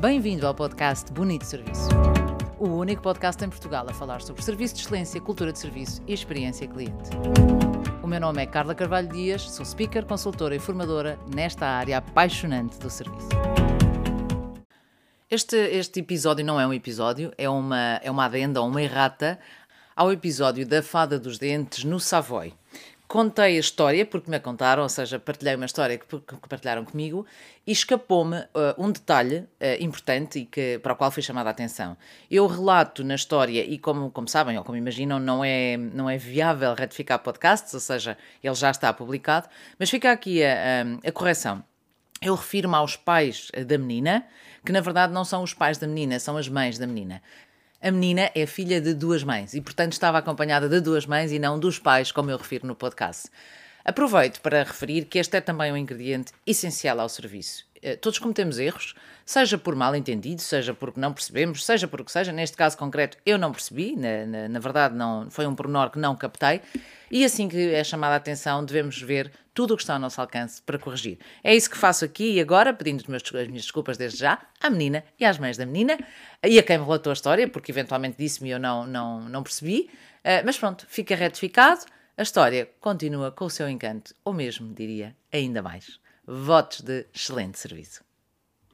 Bem-vindo ao podcast Bonito Serviço. O único podcast em Portugal a falar sobre serviço de excelência, cultura de serviço e experiência cliente. O meu nome é Carla Carvalho Dias, sou speaker, consultora e formadora nesta área apaixonante do serviço. Este, este episódio não é um episódio, é uma, é uma adenda, uma errata ao episódio da Fada dos Dentes no Savoy. Contei a história, porque me a contaram, ou seja, partilhei uma história que, que partilharam comigo e escapou-me uh, um detalhe uh, importante e que, para o qual fui chamada a atenção. Eu relato na história, e como, como sabem ou como imaginam, não é, não é viável retificar podcasts, ou seja, ele já está publicado, mas fica aqui a, a, a correção. Eu refiro-me aos pais da menina, que na verdade não são os pais da menina, são as mães da menina. A menina é filha de duas mães e, portanto, estava acompanhada de duas mães e não dos pais, como eu refiro no podcast. Aproveito para referir que este é também um ingrediente essencial ao serviço. Eh, todos cometemos erros, seja por mal entendido, seja porque não percebemos, seja por que seja. Neste caso concreto, eu não percebi, na, na, na verdade, não, foi um pormenor que não captei. E assim que é chamada a atenção, devemos ver tudo o que está ao nosso alcance para corrigir. É isso que faço aqui e agora, pedindo as minhas desculpas desde já à menina e às mães da menina e a quem me relatou a história, porque eventualmente disse-me e eu não, não, não percebi. Uh, mas pronto, fica retificado. A história continua com o seu encanto, ou mesmo, diria, ainda mais. Votos de excelente serviço.